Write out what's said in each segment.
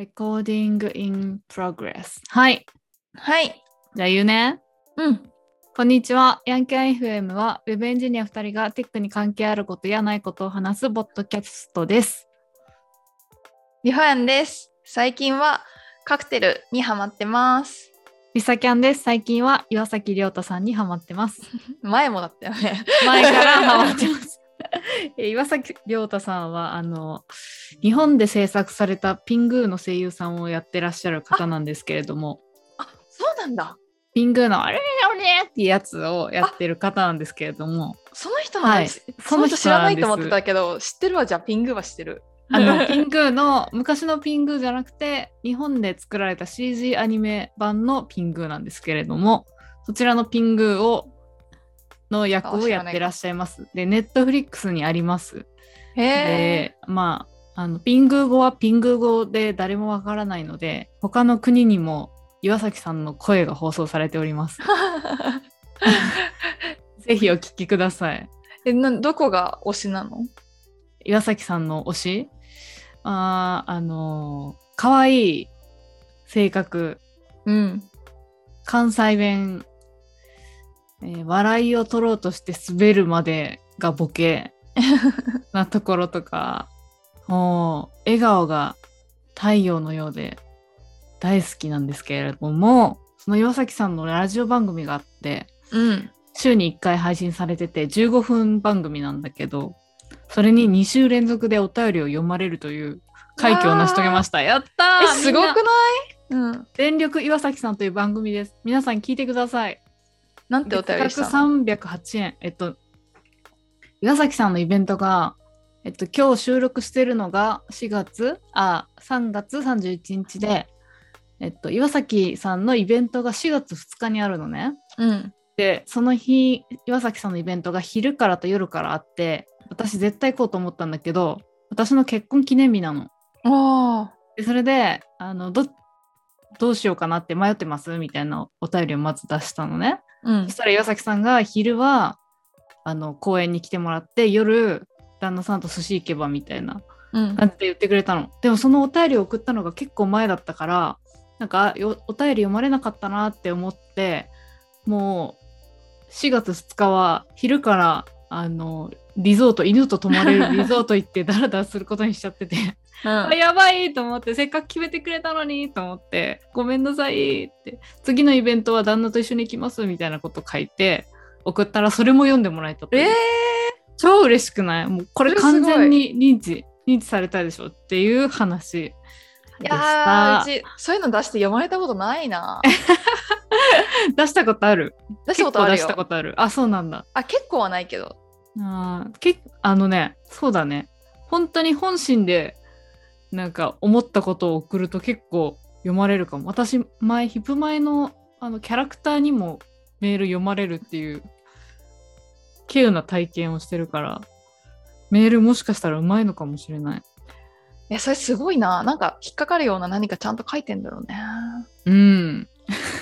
Recording in progress. はい。はい。じゃあ言うね。うん。こんにちは。ヤンキャン FM は Web エンジニア2人がテックに関係あることやないことを話すボットキャストです。リホヤンです。最近はカクテルにハマってます。リサキャンです。最近は岩崎亮太さんにハマってます。前もだったよね。前からハマってます。え岩崎亮太さんはあの日本で制作されたピングーの声優さんをやってらっしゃる方なんですけれどもあ、そうなんだ。ピングーのあれあれっていうやつをやってる方なんですけれどもその人なんです。はいその人知らないと思ってたけど、知ってるわ。じゃあピングは知ってる。あのピングーの昔のピングーじゃなくて日本で作られた CG アニメ版のピングーなんですけれどもそちらのピングーをの役をやってらっしゃいます。で、ネットフリックスにあります。で、まあ、あのピングー語はピングー語で誰もわからないので他の国にも岩崎さんの声が放送されております。ぜひお聞きください。えなどこが推しなの？岩崎さんの推し？あーあのー可愛い性格うん。関西弁、えー笑いを取ろうとして滑るまでがボケ なところとかもう笑顔が太陽のようで大好きなんですけれどもその岩崎さんのラジオ番組があってうん。週に1回配信されてて15分番組なんだけどそれに2週連続でお便りを読まれるという快挙を成し遂げました。やったすごくない？うん。全力岩崎さんという番組です。皆さん聞いてくださいなんてお便りした価の格308円。えっと、岩崎さんのイベントが、えっと、今日収録してるのが4月、あ、3月31日で、えっと、岩崎さんのイベントが4月2日にあるのね。うん。で、その日、岩崎さんのイベントが昼からと夜からあって、私絶対行こうと思ったんだけど、私の結婚記念日なの。あでそれで、あの、ど、どうしようかなって迷ってます？みたいなお便りをまず出したのね。あ。うんそし。たら岩崎さんが昼はあの公園に来てもらって夜旦那さんと寿司行けばみたいなうん。感じで言ってくれたの。でもそのお便りを送ったのが結構前だったからなんかお便り読まれなかったなって思ってもう4月2日は昼からあのリゾート犬と泊まれるリゾート行ってダラダラすることにしちゃっててうん。あやばいと思ってせっかく決めてくれたのにと思ってごめんなさいって次のイベントは旦那と一緒に行きますみたいなこと書いて送ったらそれも読んでもらえたえ超嬉しくない？もうこれ完全に認知認知されたでしょっていう話ー、いでしやーたうちそういうの出して読まれたことないな。出したことある。出したことある出したよ。ことある。あそうなんだ。あ、結構はないけど。あーけあのねそうだね。本当に本心でなんか思ったことを送ると結構読まれるかも。私前ヒップ前のあのキャラクターにもメール読まれるっていう稀有な体験をしてるからメールもしかしたらうまいのかもしれない。いや、それすごいな。なんか引っかかるような何かちゃんと書いてんだろうね。うん。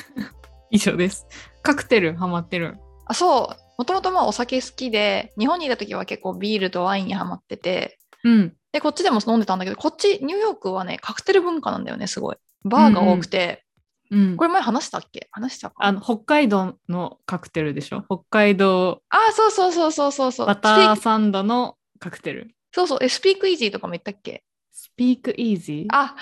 以上です。カクテルハマってるあ、そう。もともとまあお酒好きで、日本にいた時は結構ビールとワインにハマってて、うんで、こっちでも飲んでたんだけど、こっち、ニューヨークはね、カクテル文化なんだよね、すごい。バーが多くて、うんこれ前話したっけ？話したか？あの北海道のカクテルでしょ？北海道あ、そうそうそうそうそうそう。バタスピークーサンドのカクテルそうそう。え、スピークイージーとかも言ったっけ？Speak easy? あ、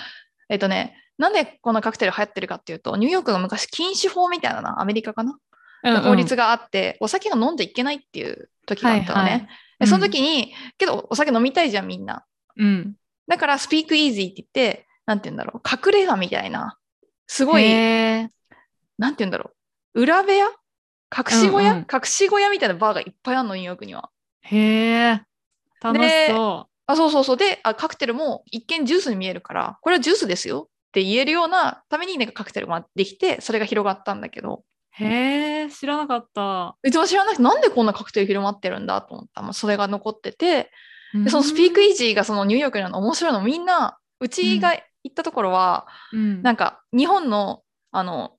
えっとね、なんでこんなカクテル流行ってるかっていうと、ニューヨークが昔禁酒法みたいなな、アメリカかな、うんうん法律があって、お酒が飲んじゃいけないっていう時があったのね。はいはいでその時に、けどお酒飲みたいじゃん、みんな。うん。だから、スピークイージーって言って、なんて言うんだろう、隠れ家みたいな、すごい、なんて言うんだろう、裏部屋？隠し小屋、うんうん隠し小屋みたいなバーがいっぱいあるの、ニューヨークには。へえ。楽しそあ、そうそうそう。で、あカクテルも一見ジュースに見えるから、これはジュースですよって言えるようなために、なんかカクテルができて、それが広がったんだけど、う。へえ、知らなかった。うちも知らなくて、なんでこんなカクテル広まってるんだと思ったら、それが残ってて、でそのスピークイージーがそのニューヨークにあるの面白いの、みんな、うちが行ったところは、うん、なんか日本の、あの、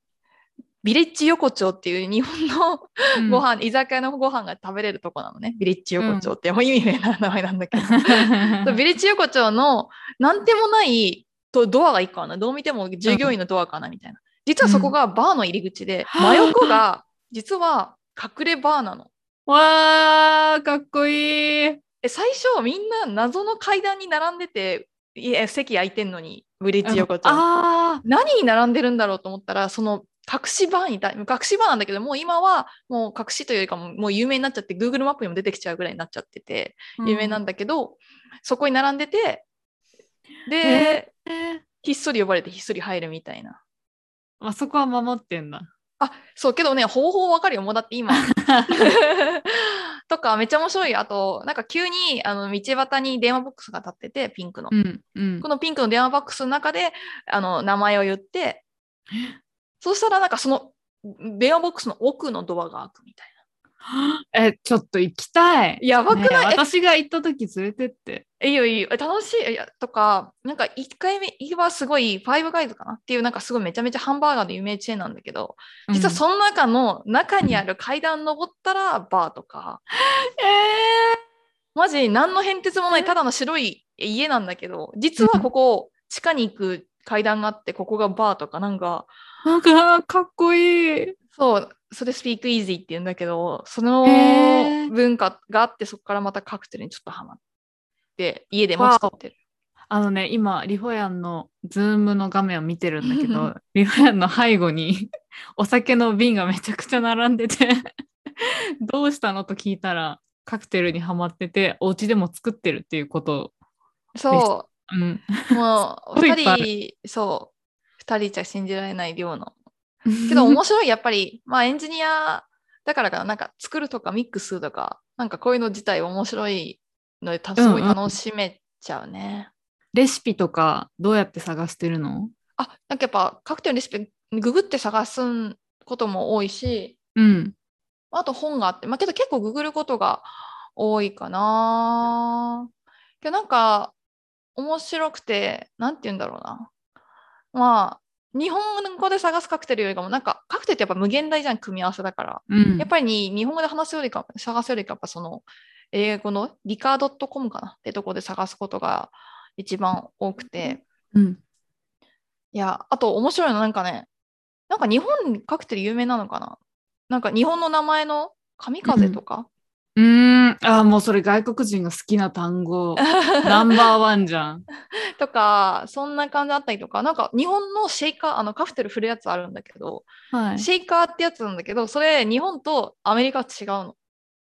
ビレッジ横丁っていう日本のうんご飯、居酒屋のご飯が食べれるとこなのね。ビレッジ横丁って、もう意味不明な名前なんだけど。ビレッジ横丁のなんでもないとドアが1個あるな。どう見ても従業員のドアかなみたいな。実はそこがバーの入り口で、真横が実は隠れバーなの。わー、かっこいい。え最初みんな謎の階段に並んでていや席空いてんのにブリッジ横丁。あ何に並んでるんだろうと思ったらその隠しバーた隠しバーなんだけどもう今はもう隠しというよりかももう有名になっちゃって Google マップにも出てきちゃうぐらいになっちゃっててー有名なんだけど、そこに並んでてで、へー。ひっそり呼ばれてひっそり入るみたいな。あそこは守ってんだ。あそうけどね方法わかるよもうだって今 とかめっちゃ面白い。あとなんか急にあの道端に電話ボックスが立っててピンクの、うんうん。このピンクの電話ボックスの中であの名前を言ってそうしたらなんかその電話ボックスの奥のドアが開くみたいえ、ちょっと行きたい。やばくない？ね私が行った時連れてって。な。いいよいいよ。え楽しい。いやとか、なんか1回目はすごい、ファイブガイズかな？っていう、なんかすごいめちゃめちゃハンバーガーの有名チェーンなんだけど、実はその中の中にある階段登ったらバーとか、う ん、えマジ何の変哲もないただの白い家なんだけど、実はここ地下に行く階段があって、ここがバーとかなんか、ー、なんかかっこいい。そう、それ speakeasy って言うんだけど、そへのー文化があって、そこからまたカクテルにちょっとハマって、家でも作ってる。あのね、今、リホヤンの Zoom の画面を見てるんだけど、リホヤンの背後に お酒の瓶がめちゃくちゃ並んでて、どうしたのと聞いたら、カクテルにはまってて、お家でも作ってるっていうことそう。ん。う、もう 二人、そう、二人じゃ信じられない量の。けど面白い、やっぱり、まあエンジニアだからかな、なんか作るとかミックスとか、なんかこういうの自体面白いので、たすごい楽しめちゃうね。レシピとかどうやって探してるの？あ、なんかやっぱカクテルのレシピ、ググって探すことも多いし、うん。あと本があって、まあけど結構ググることが多いかな。けどなんか面白くて、なんて言うんだろうな。まあ、日本語で探すカクテルよりかも、なんかカクテルってやっぱ無限大じゃん、組み合わせだから。うん。やっぱりに日本語で話すよりか、探すよりか、やっぱその英語のリカー .com かなってとこで探すことが一番多くて。うん。いや、あと面白いのなんかね、なんか日本カクテル有名なのかな？なんか日本の名前の神風とか、うーん。あー、もうそれ外国人が好きな単語。ナンバーワンじゃん。とか、そんな感じだったりとか、なんか日本のシェイカー、あのカクテル振るやつあるんだけど、はい。シェイカーってやつなんだけど、それ日本とアメリカは違うの。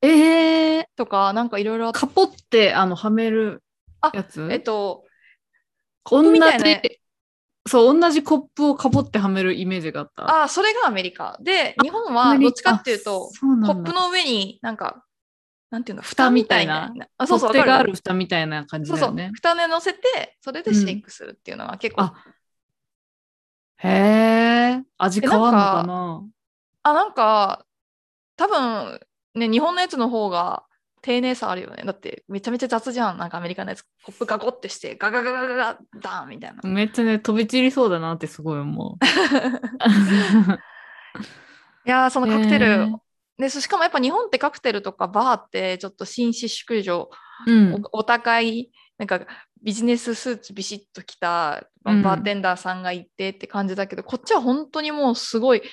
えー、とか、なんかいろいろあって。カポってあのはめるやつ？えっと、同じみたいな。ねそう、同じコップをかぼってはめるイメージがあった。あ、それがアメリカ。で、日本はどっちかっていうとコップの上になんか、なんていうの、蓋みたいな。あ、そうそう、手がある蓋みたいな感じそうそう。だよね。。蓋で乗せて、それでシェイクするっていうのが結構、あへえ、味変わんのかえな？あ、なんか、多分、ね、日本のやつの方が丁寧さあるよね。だって、めちゃめちゃ雑じゃん。なんかアメリカのやつ、コップガコってして、ガガガガガガダーンみたいな。めっちゃね、飛び散りそうだなってすごい思う。いやー、そのカクテル、へーで、しかもやっぱ日本ってカクテルとかバーって、ちょっと紳士淑女、うん。おお高い、なんかビジネススーツビシッと着たバーテンダーさんがいてって感じだけど、こっちは本当にもうすごい、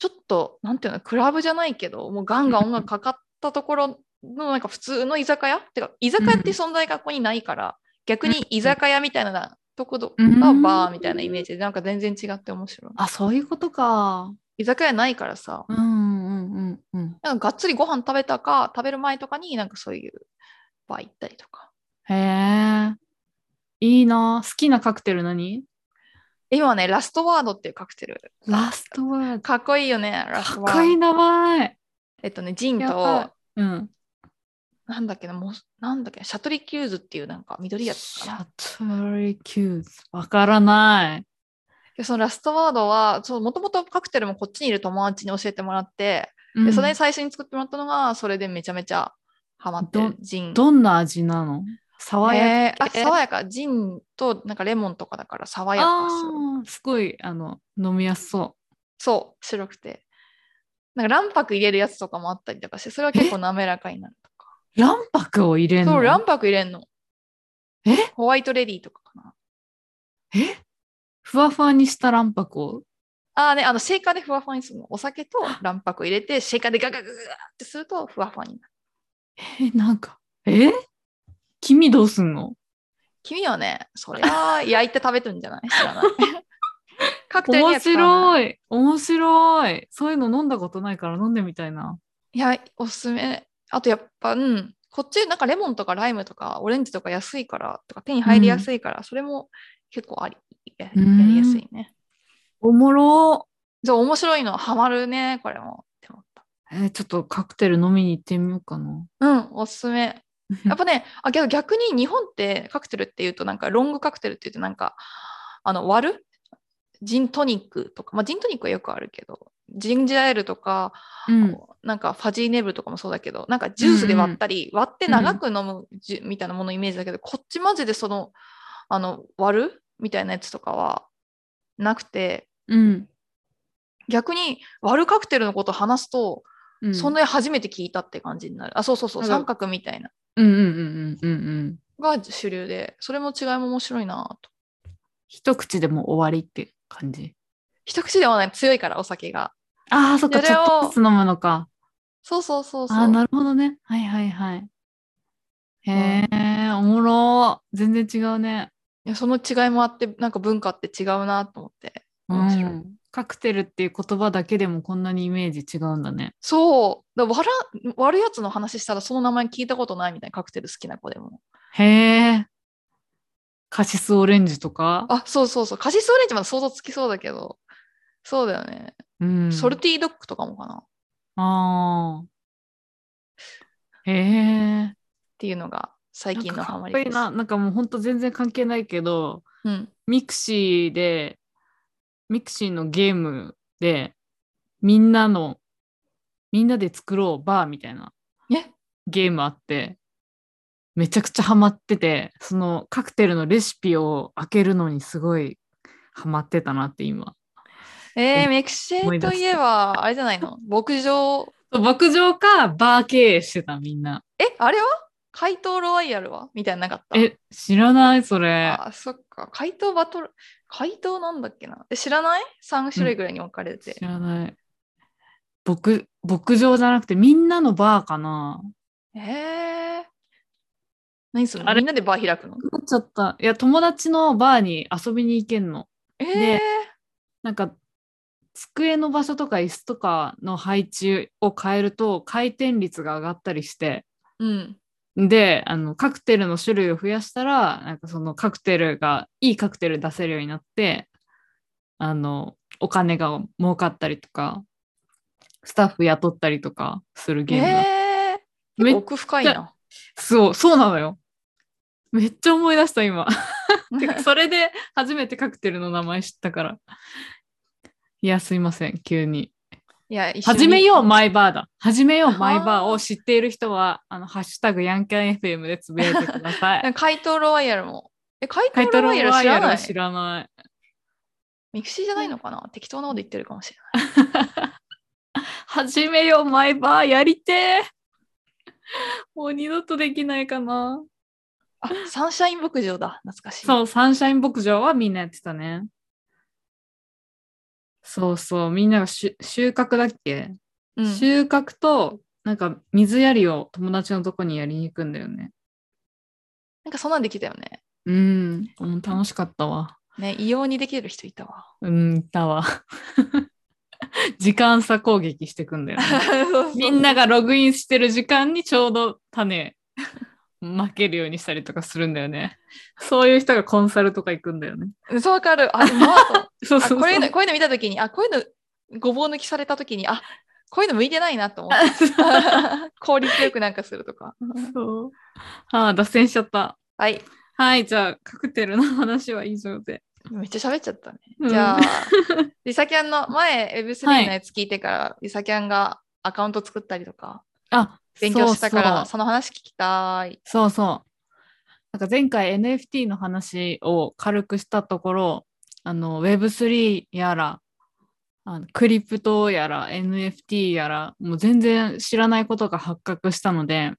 ちょっと、なんていうの、クラブじゃないけど、もうガンガン音楽かかったところのなんか普通の居酒屋？てか、居酒屋って存在がここにないから、逆に居酒屋みたいなところがバーみたいなイメージで、なんか全然違って面白い。あ、そういうことか。居酒屋ないからさ、うんうんうんうん。なんかがっつりご飯食べたか、食べる前とかになんかそういうバー行ったりとか。へえ。いいな。好きなカクテル何？今はね、ラストワードっていうカクテル。ラストワード。かっこいいよね、ラスかトワード。っこいい名前。えっとね、ジンと、うん。なんだっけな、もう、なんだっけ、シャトリキューズっていうなんか緑いやつかな。シャトリキューズ。わからない。でそのラストワードは、もともとカクテルもこっちにいる友達に教えてもらって、うんでそれで最初に作ってもらったのが、それでめちゃめちゃハマってるジン。どんな味なの？爽やえー爽やか。ジンとなんかレモンとかだから爽やかすごいあの飲みやすそそう、白くて。なんか卵白入れるやつとかもあったりとかして、それは結構滑らかになるとか。う。卵白を入れんの？そう、卵白入れんの。え？ホワイトレディとかかな。え？ふわふわにした卵白を？ああね、あの、シェイカーでふわふわにするの。お酒と卵白入れて、シェイカーでガガガガガってするとふわふわになる。え、なんか、え？黄身どうすんの？君はね、そりゃあ焼いて食べてるんじゃない？知らない。カクテルに面。白い。面白い。そういうの飲んだことないから飲んでみたいな。いや、おすすめ。あとやっぱ、うん。こっちなんかレモンとかライムとかオレンジとか安いからとか手に入りやすいから、それも結構ありややうんりやすいね。おもろそう、面白いの。ハマるね、これも。って思った。えーちょっとカクテル飲みに行ってみようかな。うん、おすすめ。やっぱね、あ逆に日本ってカクテルっていうとなんかロングカクテルっていうとなんかあの割るジントニックとか、まあジントニックはよくあるけど、ジンジャーエールとか、うん。なんかファジーネブルとかもそうだけど、なんかジュースで割ったり、割って長く飲むジュみたいなもののイメージだけど、こっちマジでその、あの、割るみたいなやつとかはなくて、うん。逆に割るカクテルのことを話すと、うん。そんなに初めて聞いたって感じになる。あ、そうそうそう、三角みたいな。うんうんうんうんうんうん。が主流で、それも違いも面白いなと。一口でも終わりって感じ？一口ではない、強いから、お酒が。ああ、そっか、ちょっとずつ飲むのか。そうそうそうそう。ああ、なるほどね。はいはいはい。へえ、おもろ。全然違うね。いやその違いもあって、なんか文化って違うなと思って。う面白いん。カクテルっていう言葉だけでもこんなにイメージ違うんだね。そう。だ割ら割るやつの話したら、その名前聞いたことないみたいなカクテル好きな子でも。へえ。カシスオレンジとか？あ、そうそうそう。カシスオレンジまだ想像つきそうだけど。そうだよね。うん。ソルティードッグとかもかな。っああ。へえ。ていうのが最近のハマりです。な。なんかもうほんと全然関係ないけど、うん。 mixi で、 mixi のゲームで、みんなの、みんなで作ろうバーみたいなえ？ゲームあって、めちゃくちゃハマってて、そのカクテルのレシピを開けるのにすごいハマってたなって今。えー、メクシーといえば、あれじゃないの？牧場？牧場かバー経営してたみんな。え、あれは？怪盗ロワイヤルは？みたいなのなかった？え、知らないそれ。あ、そっか。怪盗バトル、怪盗なんだっけな？え、知らない ?3 種類ぐらいに分かれて知。らない。牧牧場じゃなくてみんなのバーかなえー。何するあれ？のみんなでバー開くの？なっちゃった。いや、友達のバーに遊びに行けんの。えーでなんか、机の場所とか椅子とかの配置を変えると回転率が上がったりして、うん。で、あの、カクテルの種類を増やしたら、なんかそのカクテルが、いいカクテル出せるようになって、あの、お金が儲かったりとか、スタッフ雇ったりとかするゲームだ。えー。めっ奥深いな。そう、そうなのよ。めっちゃ思い出した、今。それで初めてカクテルの名前知ったから。いや、すいません、急に。いや、始めよう、マイバーだ。始めよう、はあマイバーを知っている人は、あの、ハッシュタグヤンキャン FM でつぶやいてください。怪盗ロワイヤルも。え、怪カイトロ盗ロワイヤル知らない？知らない。ミクシーじゃないのかな？適当なこと言ってるかもしれない。始めよう、マイバー、やりてー。もう二度とできないかな。あ、サンシャイン牧場だ。懐かしい。そう、サンシャイン牧場はみんなやってたね。そうそう、みんなが収穫だっけ、うん。収穫と、なんか水やりを友達のとこにやりに行くんだよね。なんかそんなんできたよね。うん、うん楽しかったわ。ね、異様にできる人いたわ。うん、いたわ。時間差攻撃してくんだよね。みんながログインしてる時間にちょうど種負けるようにしたりとかするんだよね。そういう人がコンサルとか行くんだよね。そうわかる。あ、うま そうそうそう。あこういうの、こういうの見たときに、あ、こういうの、ごぼう抜きされたときに、あ、こういうの向いてないなと思って。効率よくなんかするとか。そう。ああ、脱線しちゃった。はい。はい、じゃあ、カクテルの話は以上で。めっちゃ喋っちゃったね。うんじゃあ、リサキャンの前 Web3 のやつ聞いてから、リサキャンがアカウント作ったりとか、あ、勉強したから、その話聞きたい。そうそう。なんか前回 NFT の話を軽くしたところ、あの Web3 やら、あのクリプトやら NFT やら、もう全然知らないことが発覚したので。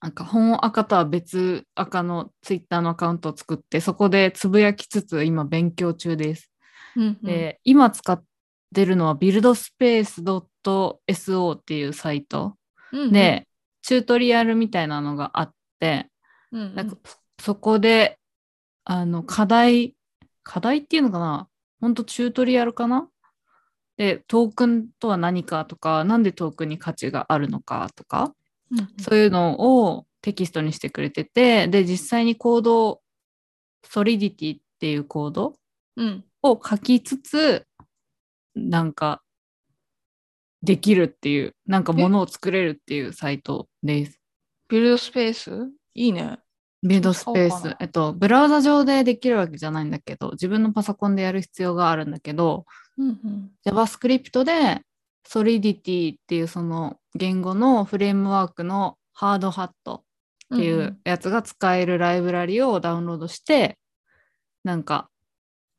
なんか本赤とは別赤のツイッターのアカウントを作って、そこでつぶやきつつ今勉強中です。で、今使ってるのは buildspace.so っていうサイトうんうん。で、チュートリアルみたいなのがあって、うんうん。なんかそこで、あの、課題、課題っていうのかな？ほんとチュートリアルかな？で、トークンとは何かとか、なんでトークンに価値があるのかとか、うんうん。そういうのをテキストにしてくれてて、で、実際にコード、ソリディティっていうコードうん。を書きつつ、なんか、できるっていう、なんかものを作れるっていうサイトです。ビルドスペース？いいね。ビルドスペース。えっと、ブラウザ上でできるわけじゃないんだけど、自分のパソコンでやる必要があるんだけど、うんうん、JavaScript で Solidity っていうその言語のフレームワークのハードハットっていうやつが使えるライブラリをダウンロードして、なんか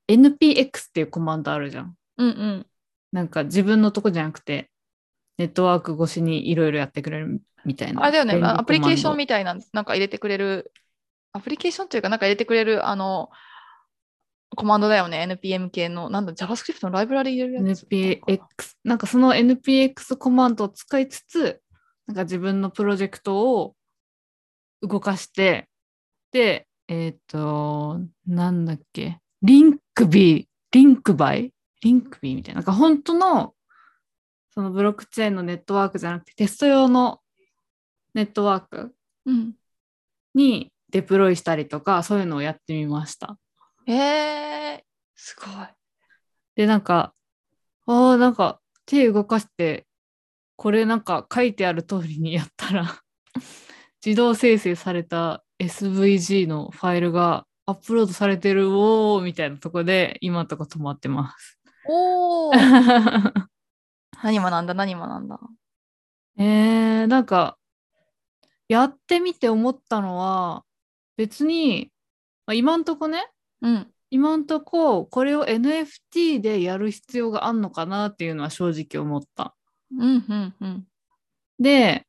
npx っていうコマンドあるじゃん。うんうん。なんか自分のとこじゃなくて、ネットワーク越しにいろいろやってくれるみたいな。あれだよね、アプリケーションみたいな、なんか入れてくれる、アプリケーションというか、なんか入れてくれる、あの、コマンドだよね、NPM 系の、なんだ、JavaScript のライブラリ入れるやつ。NPX、なんかその NPX コマンドを使いつつ、なんか自分のプロジェクトを動かして、で、えっ、と、なんだっけ、 Rinkeby、リンクバイ Rinkeby みたいな、なんか本当の、そのブロックチェーンのネットワークじゃなくて、テスト用のネットワークうん。にデプロイしたりとか、そういうのをやってみました。えー、すごい。で、なんか、ああ、なんか手動かして、これなんか書いてある通りにやったら、自動生成された SVG のファイルがアップロードされてる、おーみたいなとこで、今のとこ止まってます。おー 何学んだ、何学んだ？えー、なんか、やってみて思ったのは、別に、まあ、今んとこね、うん。今んとここれを NFT でやる必要があんのかなっていうのは正直思った。うん、うん、うん。で、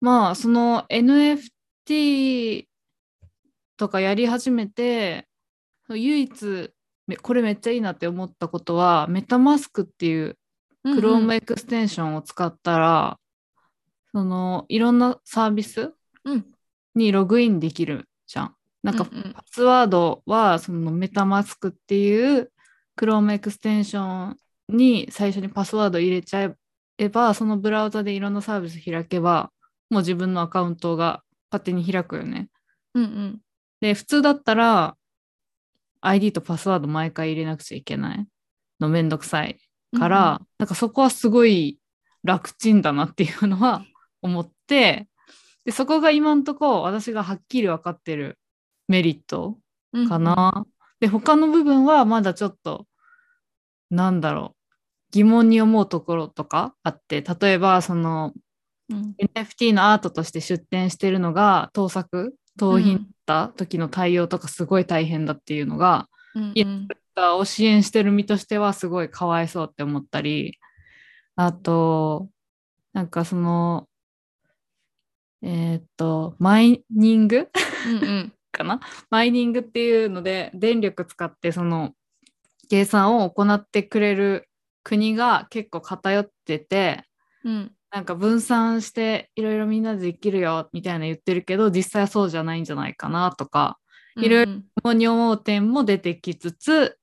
まあ、その NFT とかやり始めて、唯一、めこれめっちゃいいなって思ったことは、メタマスクっていううんうん Chrome エクステンションを使ったら、そのいろんなサービスうんにログインできるじゃん。なんかうんうんパスワードはそのメタマスクっていう Chrome エクステンションに最初にパスワード入れちゃえば、そのブラウザでいろんなサービス開けば、もう自分のアカウントが勝手に開くよね。うんうん。で、普通だったら ID とパスワード毎回入れなくちゃいけないのめんどくさいから、なんかそこはすごい楽ちんだなっていうのは思って、で、そこが今んとこ私がはっきり分かってるメリットうんうんか。な。で、他の部分はまだちょっと、なんだろう、疑問に思うところとかあって、例えばそのうん NFT のアートとして出展してるのが盗作、盗品た時の対応とかすごい大変だっていうのが、うんいやを支援してる身としてはすごいかわいそうって思ったり、あと、なんかその、えーっと、マイニングうんうん。かな？マイニングっていうので電力使ってその計算を行ってくれる国が結構偏っててうんなんか分散していろいろみんなでできるよみたいな言ってるけど実際はそうじゃないんじゃないかなとかいろいろに思う点も出てきつつ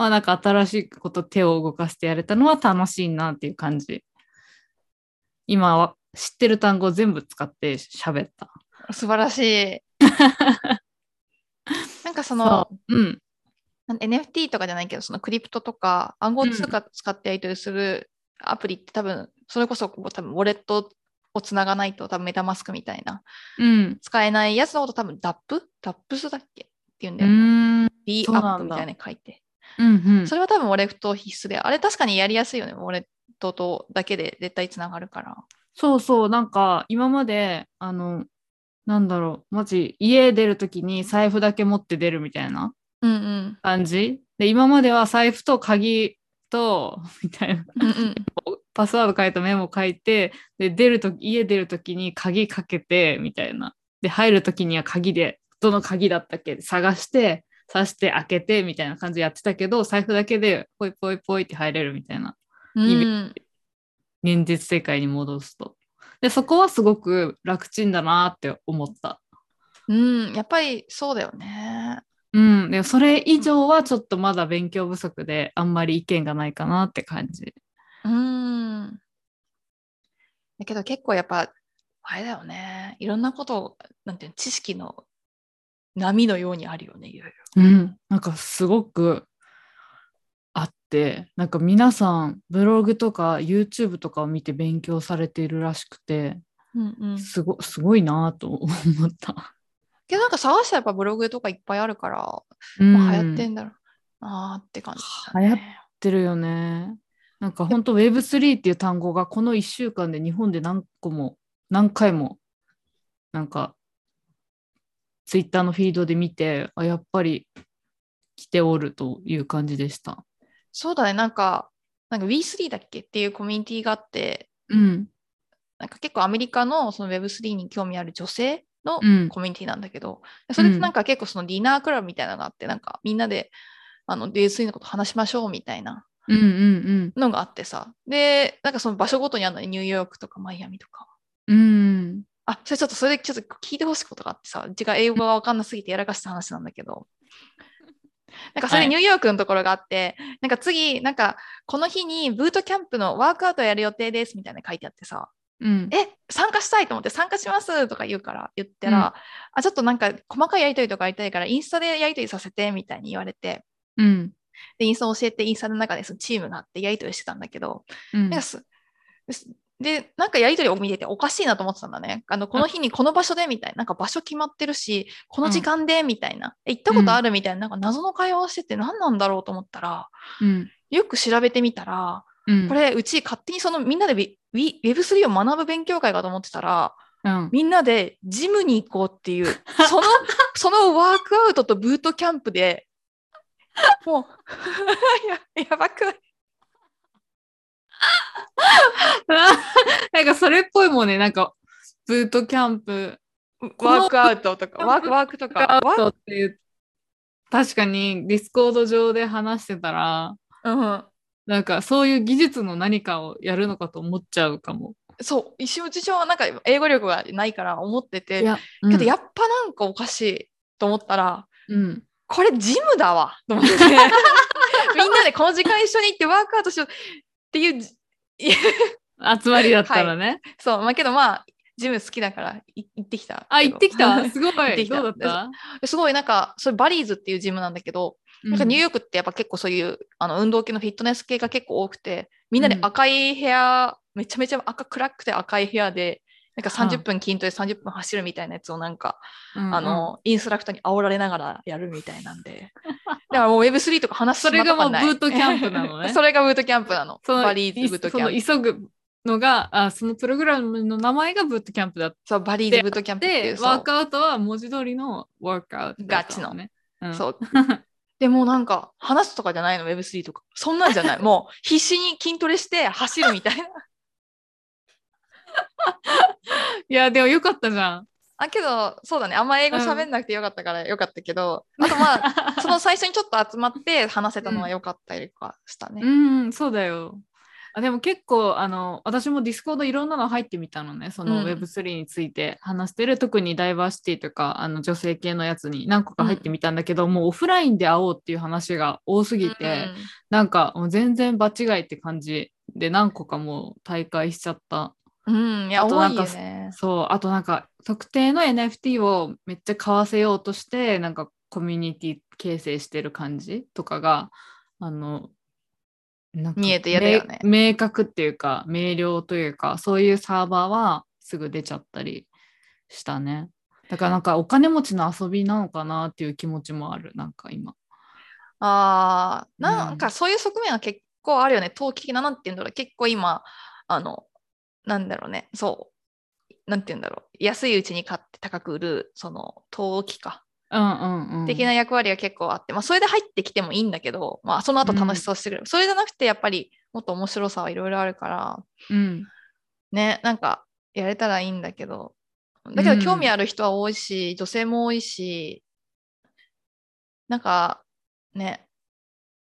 まあなんか新しいこと手を動かしてやれたのは楽しいなっていう感じ。今は知ってる単語全部使って喋った。素晴らしい。なんかそのそう。うん。NFT とかじゃないけど、そのクリプトとか暗号通貨使ってやり取りするアプリって多分、それこそこう多分ウォレットをつながないと多分メタマスクみたいなうん使えないやつのこと多分 DAP? DAPS だっけ？って言うんうだよね。ーん D そうなんだアップみたいなの書いて。うんうんそれは多分ウォレット必須で、あれ確かにやりやすいよね。ウォレットとだけで絶対つながるから。そうそう、なんか今まで、あの、なんだろう、マジ、家出るときに財布だけ持って出るみたいなうんうん。感じ？で、今までは財布と鍵と、みたいな、うんうん。パスワード書いたメモ書いて、で、出るとき、家出るときに鍵かけて、みたいな。で、入るときには鍵で、どの鍵だったっけ？探して、刺して開けて、みたいな感じでやってたけど、財布だけでポイポイポイって入れるみたいな。うん。現実世界に戻すと。で、そこはすごく楽ちんだなって思った。うん。やっぱりそうだよね。うん。でもそれ以上はちょっとまだ勉強不足で、あんまり意見がないかなって感じ。うん。だけど結構やっぱ、あれだよね。いろんなことを、なんていうの、知識の波のようにあるよね、いろいろ。うん。なんかすごくあって、なんか皆さんブログとか YouTube とかを見て勉強されているらしくて、うんうん。すごすごいなと思った。けどなんか探したらやっぱブログとかいっぱいあるから、うんまあ、流行ってんだろうなーって感じだね、流行ってるよね。なんか本当 Web3 っていう単語がこの1週間で日本で何個も何回もなんか Twitter のフィードで見てあやっぱり来ておるという感じでした。そうだね、なんか、なんか We3 だっけっていうコミュニティがあって、うん。なんか結構アメリカのその Web3 に興味ある女性のうんコミュニティなんだけど、それってなんか結構そのディナークラブみたいなのがあって、なんかみんなであの Web3 のこと話しましょうみたいなうんうんのがあってさ、で、なんかその場所ごとにあるのにニューヨークとかマイアミとか。うん。うん。あ、それちょっとそれでちょっと聞いてほしいことがあってさ、うちが英語がわかんなすぎてやらかした話なんだけど、なんかそれはいニューヨークのところがあって、なんか次、なんかこの日にブートキャンプのワークアウトやる予定ですみたいな書いてあってさ、うん。え、参加したいと思って参加しますとか言うから、言ったら、あ、ちょっとなんか細かいやりとりとかやりたいから、インスタでやりとりさせてみたいに言われて、うん。で、インスタ教えて、インスタの中でそのチームがあってやりとりしてたんだけど、うんなんかすでなんかやりとりを見てておかしいなと思ってたんだね。あの、この日にこの場所でみたいな、なんか場所決まってるし、この時間でみたいな、え行ったことあるみたいな、なんか謎の会話をしてて何なんだろうと思ったら、うん。よく調べてみたら、うん。これ、うち勝手にそのみんなで Web- Web3 を学ぶ勉強会かと思ってたら、うん。みんなでジムに行こうっていう、その、そのワークアウトとブートキャンプで、もう、や やばくない？なんかそれっぽいもんね。なんかブートキャンプ。ワークアウトとか、ワークワークとか、ワートっていう。確かにディスコード上で話してたらうん、なんかそういう技術の何かをやるのかと思っちゃうかも。そう、一瞬うちはなんか英語力がないから思ってて、いや、けどやっぱなんかおかしいと思ったら、うん、これジムだわ。と思って、みんなでこの時間一緒に行ってワークアウトしようっていう。じ、集まりだったらね。そう、まあけどまあ、ジム好きだからい行ってきた。あ、行ってきた？すごい。どうだった？すごいなんか、それバリーズっていうジムなんだけど、なんかニューヨークってやっぱ結構そういうあの運動系のフィットネス系が結構多くて、みんなで赤い部屋、めちゃめちゃ赤暗くて赤い部屋で、なんか30分筋トレ30分走るみたいなやつをなんか、うんあの、インストラクターに煽られながらやるみたいなんで。だからもう Web3 とか話すそれがもうブートキャンプなのね それがブートキャンプなの。そのバリーズブートキャンプ。その急ぐのがあ、そのプログラムの名前がブートキャンプだっそう、バリーズブートキャンプっていて、う。そうワークアウトは文字通りのワークアウトだったのね。うんそう。でもなんか、話すとかじゃないの、Web3 とか。そんなんじゃない。もう、必死に筋トレして走るみたいな。いや、でもよかったじゃん。あ、けど、そうだね。あんま英語喋んなくてよかったからよかったけど、あとまあ、その最初にちょっと集まって話せたのはよかったりとかしたね。うん、そうだよ。あでも結構あの私もディスコードいろんなの入ってみたのね。そのうん。Web3 について。話してる、特にダイバーシティとかあの女性系のやつに何個か入ってみたんだけど、もうオフラインで会おうっていう話が多すぎて、なんかもう全然場違いって感じで何個かもう退会しちゃったうん、うん、いや、多あとないんかよね。そうあとなんか特定の NFT をめっちゃ買わせようとしてなんかコミュニティ形成してる感じとかがあのなんか見えて嫌だよね明明確っていうか明瞭というかそういうサーバーはすぐ出ちゃったりしたねだからなんかお金持ちの遊びなのかなっていう気持ちもあるなんか今ああ、なんかそういう側面は結構あるよね。投機的な、なんて言うんだろう。結構今、あの、なんだろうね。そう。なんて言うんだろう。安いうちに買って高く売る、その、投機か。うんうんうん。的な役割が結構あって、まあ、それで入ってきてもいいんだけど、まあ、その後楽しさをしてくれる。それじゃなくて、やっぱりもっと面白さはいろいろあるから、うん。ね、なんかやれたらいいんだけど、だけど興味ある人は多いし、女性も多いし、なんかね、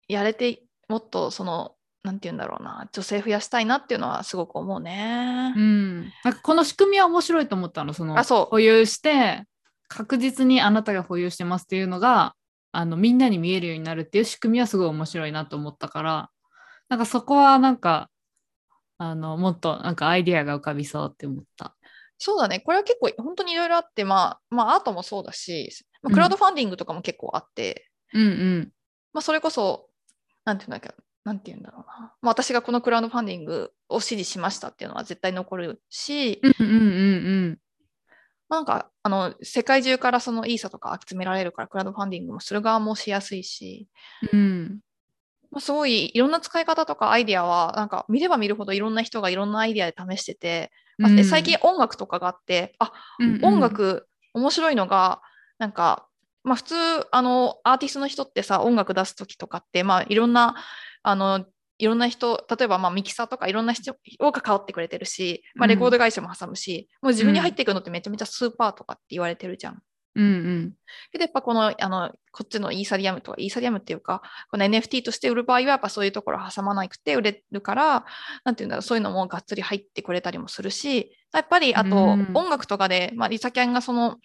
やれて、もっとその、なんて言うんだろうな、女性増やしたいなっていうのはすごく思うねう。ん。なんかこの仕組みは面白いと思ったの。そのあそう保有して、確実にあなたが保有してますっていうのが、あのみんなに見えるようになるっていう仕組みはすごい面白いなと思ったから、なんかそこはなんか、あのもっとなんかアイディアが浮かびそうって思った。そうだね。これは結構本当にいろいろあって、まあ、まあアートもそうだし、まあ、クラウドファンディングとかも結構あって、うんうん。まあそれこそ、なんていうんだっけなんて言うんだろうな。まあ、私がこのクラウドファンディングを支持しましたっていうのは絶対残るし、うんうんうんなんか、あの、世界中からそのイーサとか集められるから、クラウドファンディングもする側もしやすいし、うん。うん。まあ、すごいいろんな使い方とかアイデアは、なんか見れば見るほどいろんな人がいろんなアイデアで試してて、まあで最近音楽とかがあって、あ、うんうん音楽面白いのが、なんか、まあ普通、あの、アーティストの人ってさ、音楽出すときとかって、まあいろんな、あの、いろんな人、例えばまあミキサーとかいろんな人が関わってくれてるし、まあ、レコード会社も挟むし、もう自分に入っていくのってめちゃめちゃスーパーとかって言われてるじゃん。うんうん。けどやっぱこの、あの、こっちのイーサリアムとか、イーサリアムっていうか、この NFT として売る場合はやっぱそういうところ挟まなくて売れるから、なんていうんだろう、そういうのもがっつり入ってくれたりもするし、やっぱりあとうん音楽とかで、まあリサキャンがその、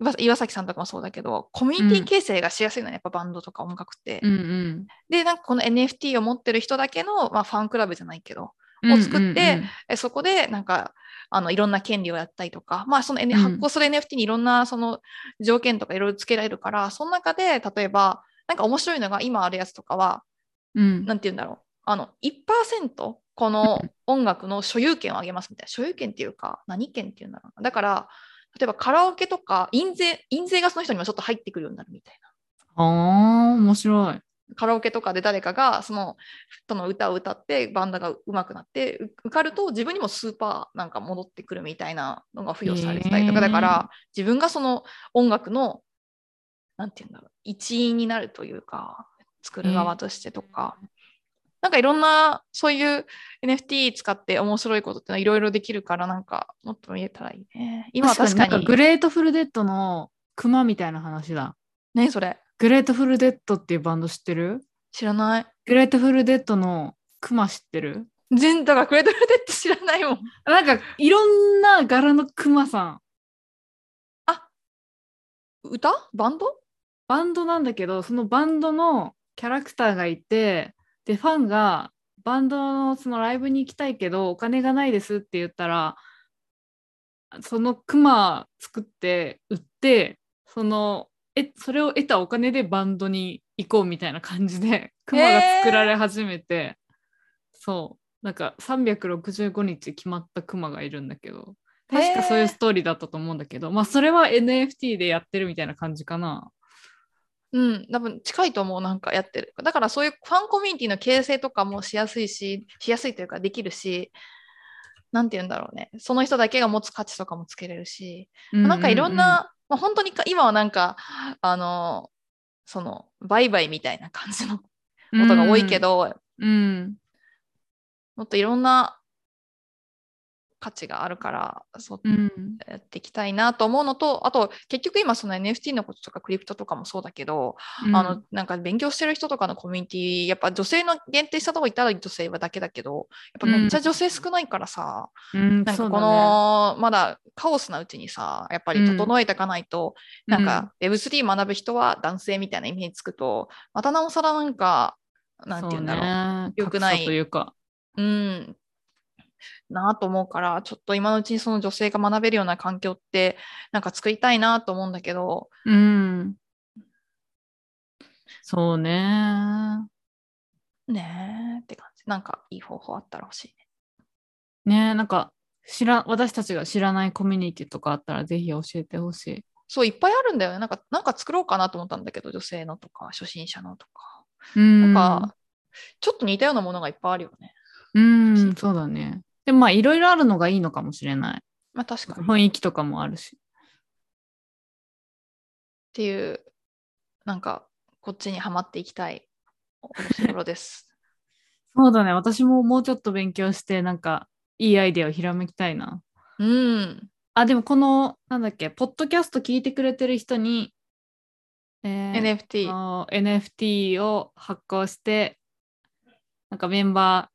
岩岩崎さんとかもそうだけど、コミュニティ形成がしやすいのね、やっぱバンドとか音楽って。うんうん。で、なんかこの NFT を持ってる人だけの、まあ、ファンクラブじゃないけど、を作ってえそこでなんかあのいろんな権利をやったりとか、まあその、発行する NFT にいろんなその条件とかいろいろつけられるから、その中で例えば、なんか面白いのが今あるやつとかは、うんなんて言うんだろう、あの1%この音楽の所有権をあげますみたいな、所有権っていうか、何権っていうんだろうな。だから、例えばカラオケとか印税、印税がその人にもちょっと入ってくるようになるみたいな。ああ、面白い。カラオケとかで誰かがそのその歌を歌ってバンドが上手くなってう受かると自分にもスーパーなんか戻ってくるみたいなのが付与されてたりとか、へーだから自分がその音楽のなんて言うんだろう一員になるというか作る側としてとか、なんかいろんなそういう NFT 使って面白いことっていろいろできるからなんかもっと見えたらいいね。今は確かにグレートフルデッドのクマみたいな話だ。ねそれ？グレートフルデッドっていうバンド知ってる？知らない。グレートフルデッドのクマ知ってる？全だからグレートフルデって知らないもん。なんかいろんな柄のクマさん。歌？バンド？バンドなんだけど、そのバンドのキャラクターがいて、で、ファンがバンドのそのライブに行きたいけど、お金がないですって言ったら、そのクマ作って売って、そのえそれを得たお金でバンドに行こうみたいな感じで、クマが作られ始めて、そう、なんか365日決まったクマがいるんだけど、確かそういうストーリーだったと思うんだけど、まあそれは NFT でやってるみたいな感じかな。うん、多分近いと思う、なんかやってる。だからそういうファンコミュニティの形成とかもしやすいし、しやすいというかできるし、なんて言うんだろうね。その人だけが持つ価値とかもつけれるし、なんかいろんな、まあ、本当にか今はなんか、あの、その、売買みたいな感じのことが多いけど、うん、もっといろんな価値があるから、そううん、やっていきたいなと思うのと、あと結局今その NFT のこととかクリプトとかもそうだけど、うん。あの、なんか勉強してる人とかのコミュニティ、やっぱ女性の限定したとこ行ったら女性はだけだけど、やっぱめっちゃ女性少ないからさ、うん、なんかこの、まだカオスなうちにさ、やっぱり整えていかないと、なんか Web3 学ぶ人は男性みたいなイメージつくと、またなおさらなんか、なんて言うんだろう。ろ良くない。というか。うん。なあと思うから、ちょっと今のうちにその女性が学べるような環境って、なんか作りたいなと思うんだけど、うん。そうね。ねえって感じ。なんかいい方法あったら欲しいね。ねなんか知ら私たちが知らないコミュニティとかあったらぜひ教えてほしい。そう、いっぱいあるんだよね。なんか、なんか作ろうかなと思ったんだけど、女性のとか、初心者のとか。うん。なんか、ちょっと似たようなものがいっぱいあるよね。うん、そうだね。でもまあいろいろあるのがいいのかもしれない。まあ確かに。雰囲気とかもあるし。っていう、なんか、こっちにはまっていきたいところです。そうだね。私ももうちょっと勉強して、なんか、いいアイデアをひらめきたいな。うん。あ、でもこの、なんだっけ、ポッドキャスト聞いてくれてる人に、えー NFT。NFT を発行して、なんかメンバ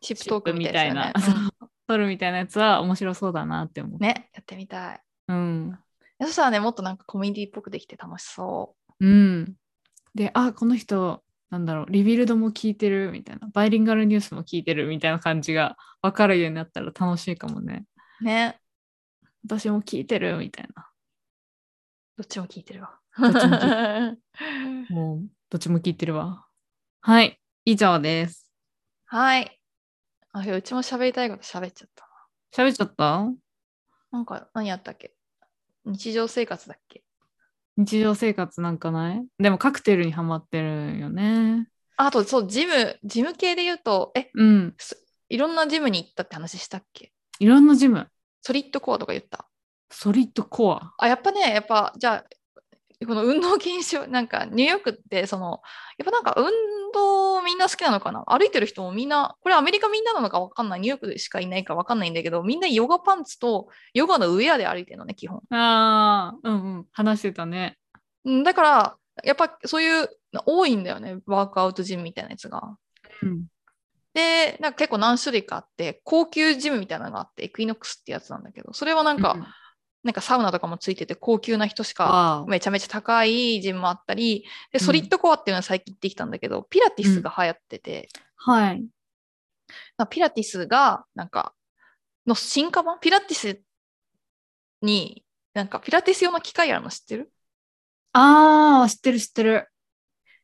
チップトークみみたいなやつたいな、だよね。ー取るみたいなやつは面白そうだなって思う。うんね、やってみたい。うん。そしたらね、もっとなんかコミュニティっぽくできて楽しそうん。で、あ、この人、なんだろう、リビルドも聞いてるみたいな、バイリンガルニュースも聞いてるみたいな感じが分かるようになったら楽しいかもね。う。ね。私も聞いてるみたいな。どっちも聞いてるわ。どっちも聞 もう、どっちも聞いてるわ。はい、以上です。はい。あ、うちも喋りたいこと喋っちゃった喋っちゃった？な。なんか何やったっけ？日常生活だっけ？日常生活なんかない？でもカクテルにハマってるよね。あと、そう、ジム、ジム系で言うと、え、うん。すいろんなジムに行ったって話したっけ？いろんなジム？ソリッドコアとか言った？ソリッドコア？あ、やっぱね、やっぱ、じゃあ、この運動禁止、なんかニューヨークって、その、やっぱなんか運動みんな好きなのかな？歩いてる人もみんな、これアメリカみんななのかわかんない、ニューヨークでしかいないかわかんないんだけど、みんなヨガパンツとヨガのウェアで歩いてるのね、基本。ああ、うんうん。話してたね。うんだから、やっぱそういうの多いんだよね、ワークアウトジムみたいなやつが。うん。で、なんか結構何種類かあって、高級ジムみたいなのがあって、エクイノックスってやつなんだけど、それはなんか、うんなんかサウナとかもついてて、高級な人しかめちゃめちゃ高いジムもあったり、で、うん。ソリッドコアっていうのは最近行ってきたんだけど、ピラティスが流行ってて、はい。まあピラティスが、なんか、の進化版？ピラティスに、なんかピラティス用の機械あるの知ってる？ああ、知ってる知ってる。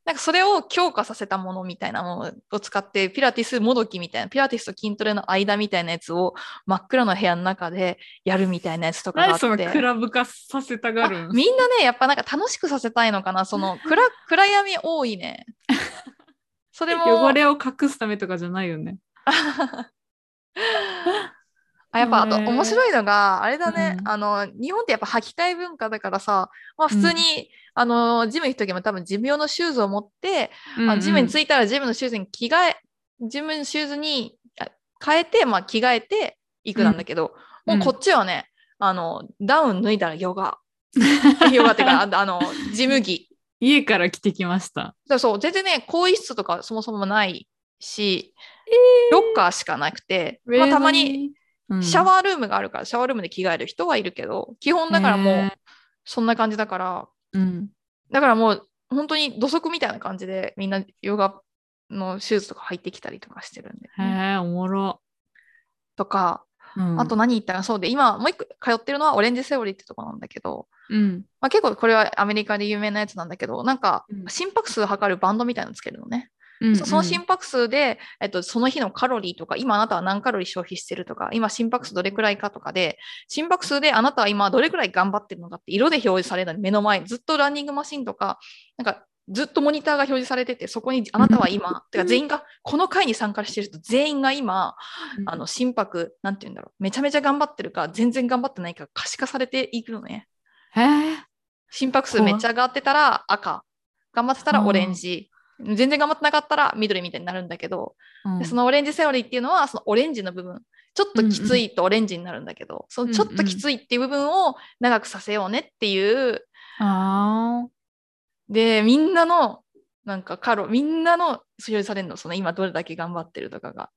なんかそれを強化させたものみたいなものを使って、ピラティスもどきみたいな、ピラティスと筋トレの間みたいなやつを真っ暗の部屋の中でやるみたいなやつとかがあ何そのって。クラブ化させたがるみんなね、やっぱなんか楽しくさせたいのかな、その 暗暗闇多いね。それも汚れを隠すためとかじゃないよね。あやっぱあと面白いのがあれだね、うんあの日本ってやっぱ履き替え文化だからさ、まあ、普通に、あのジム行く時も多分ジム用のシューズを持って、あジムに着いいたらジムのシューズに着替えジムのシューズにあ変えて、まあ、着替えていくなんだけど、うん。もうこっちはねあのダウン脱いだらヨガ。ヨガっていうかああのジム着。家から着てきました。そうそう、全然ね、更衣室とかそもそもないし、ロッカーしかなくて、まあ、たまにシャーワールームがあるから、シャワールームで着替える人はいるけど、基本だからもう、そんな感じだから、うん。だからもう、本当に土足みたいな感じで、みんなヨガのシューズとか入ってきたりとかしてるんで、へえ、おもろ。とか、うんあと、何言ったらそうで、今もう一個通ってるのはオレンジセオリーってとこなんだけど、うん。まあ、結構これはアメリカで有名なやつなんだけど、なんかうん心拍数測るバンドみたいなのつけるのね。うんそその心拍数で、えっと、その日のカロリーとか、今あなたは何カロリー消費してるとか、今心拍数どれくらいかとかで、心拍数であなたは今どれくらい頑張ってるのかって色で表示されるのに目の前にずっとランニングマシンとか、なんかずっとモニターが表示されてて、そこにあなたは今、てか全員が、この会に参加してる人全員が今、あの心拍、なんて言うんだろう、めちゃめちゃ頑張ってるか、全然頑張ってないか可視化されていくのね。へえ。心拍数めっちゃ上がってたら赤、頑張ってたらオレンジ、全然頑張ってなかったら緑みたいになるんだけど、うん。でそのオレンジセオリーっていうのはそのオレンジの部分。ちょっときついとオレンジになるんだけど、そのちょっときついっていう部分を長くさせようねっていう。あでみんなのなんかカロみんなの表示されるのその今どれだけ頑張ってるとかが。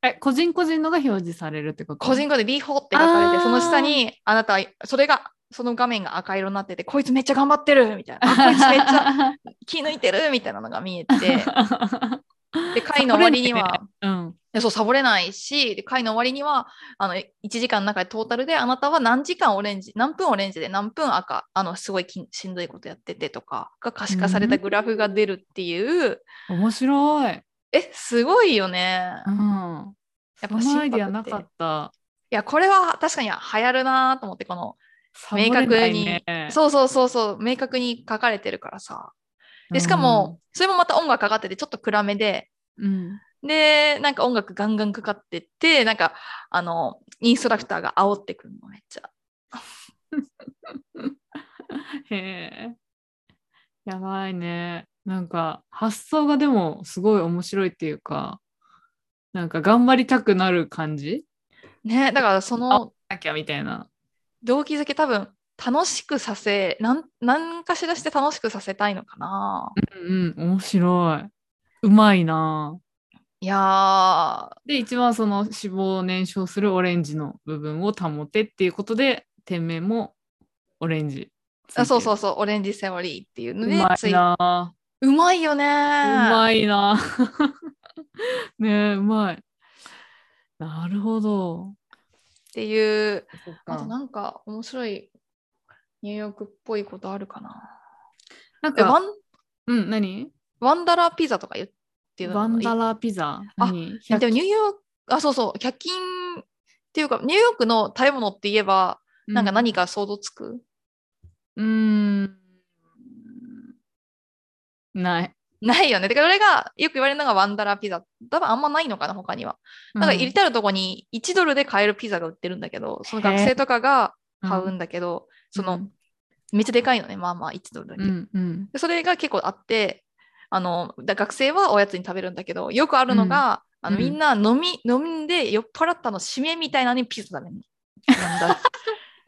あ。え、個人個人のが表示されるってこと？個人個で B 法って書かれてその下にあなたはそれがその画面が赤色になっててこいつめっちゃ頑張ってるみたいなあこいつめっちゃ 気抜いてるみたいなのが見えて で回の終わりには、うん。でそうサボれないしで回の終わりにはあの1時間の中でトータルであなたは何時間オレンジ何分オレンジで何分赤あのすごいきしんどいことやっててとかが可視化されたグラフが出るっていう、面白い。えすごいよね、ういん。やっぱそのアイディアなかった。やこれは確かに流行るなと思ってこの明確に、ねそうそうそうそう明確に書かれてるからさでしかも、それもまた音楽かかっててちょっと暗めでうん、で、なんか音楽ガンガンかかってって、なんか、あの、インストラクターが煽ってくるの、めっちゃ。へえ。やばいね。なんか発想がでもすごい面白いっていうか、なんか頑張りたくなる感じ？ねだからそのなきゃみたいな。動機づけ多分楽しくさせなん何かしらして楽しくさせたいのかな。うんうん、面白い。うまいな。いやーで、一番その脂肪を燃焼するオレンジの部分を保てっていうことで、店名もオレンジ。あそうそうそうオレンジセオリーっていうのうまいな。うまいよねうまいな。ねえ、うまい。なるほど。っていうあとなんか面白いニューヨークっぽいことあるかな。なんか、えワンうん、何？ワンダラーピザとか言ってワンダラーピザ？何？あでもニューヨークあそうそう100均っていうかニューヨークの食べ物って言えばなんか何か想像つく、うーん。ない。ないよね。てか、俺がよく言われるのがワンダラーピザ。多分あんまないのかな、他には。なんか入れてあるとこに1ドルで買えるピザが売ってるんだけど、その学生とかが買うんだけど、その、めっちゃでかいのね、まあまあ1ドルだけ。うんうんでそれが結構あって、あの、だ学生はおやつに食べるんだけど、よくあるのが、あのうんみんな飲み、飲んで酔っ払ったの締めみたいなのにピザ食べるの。なんだ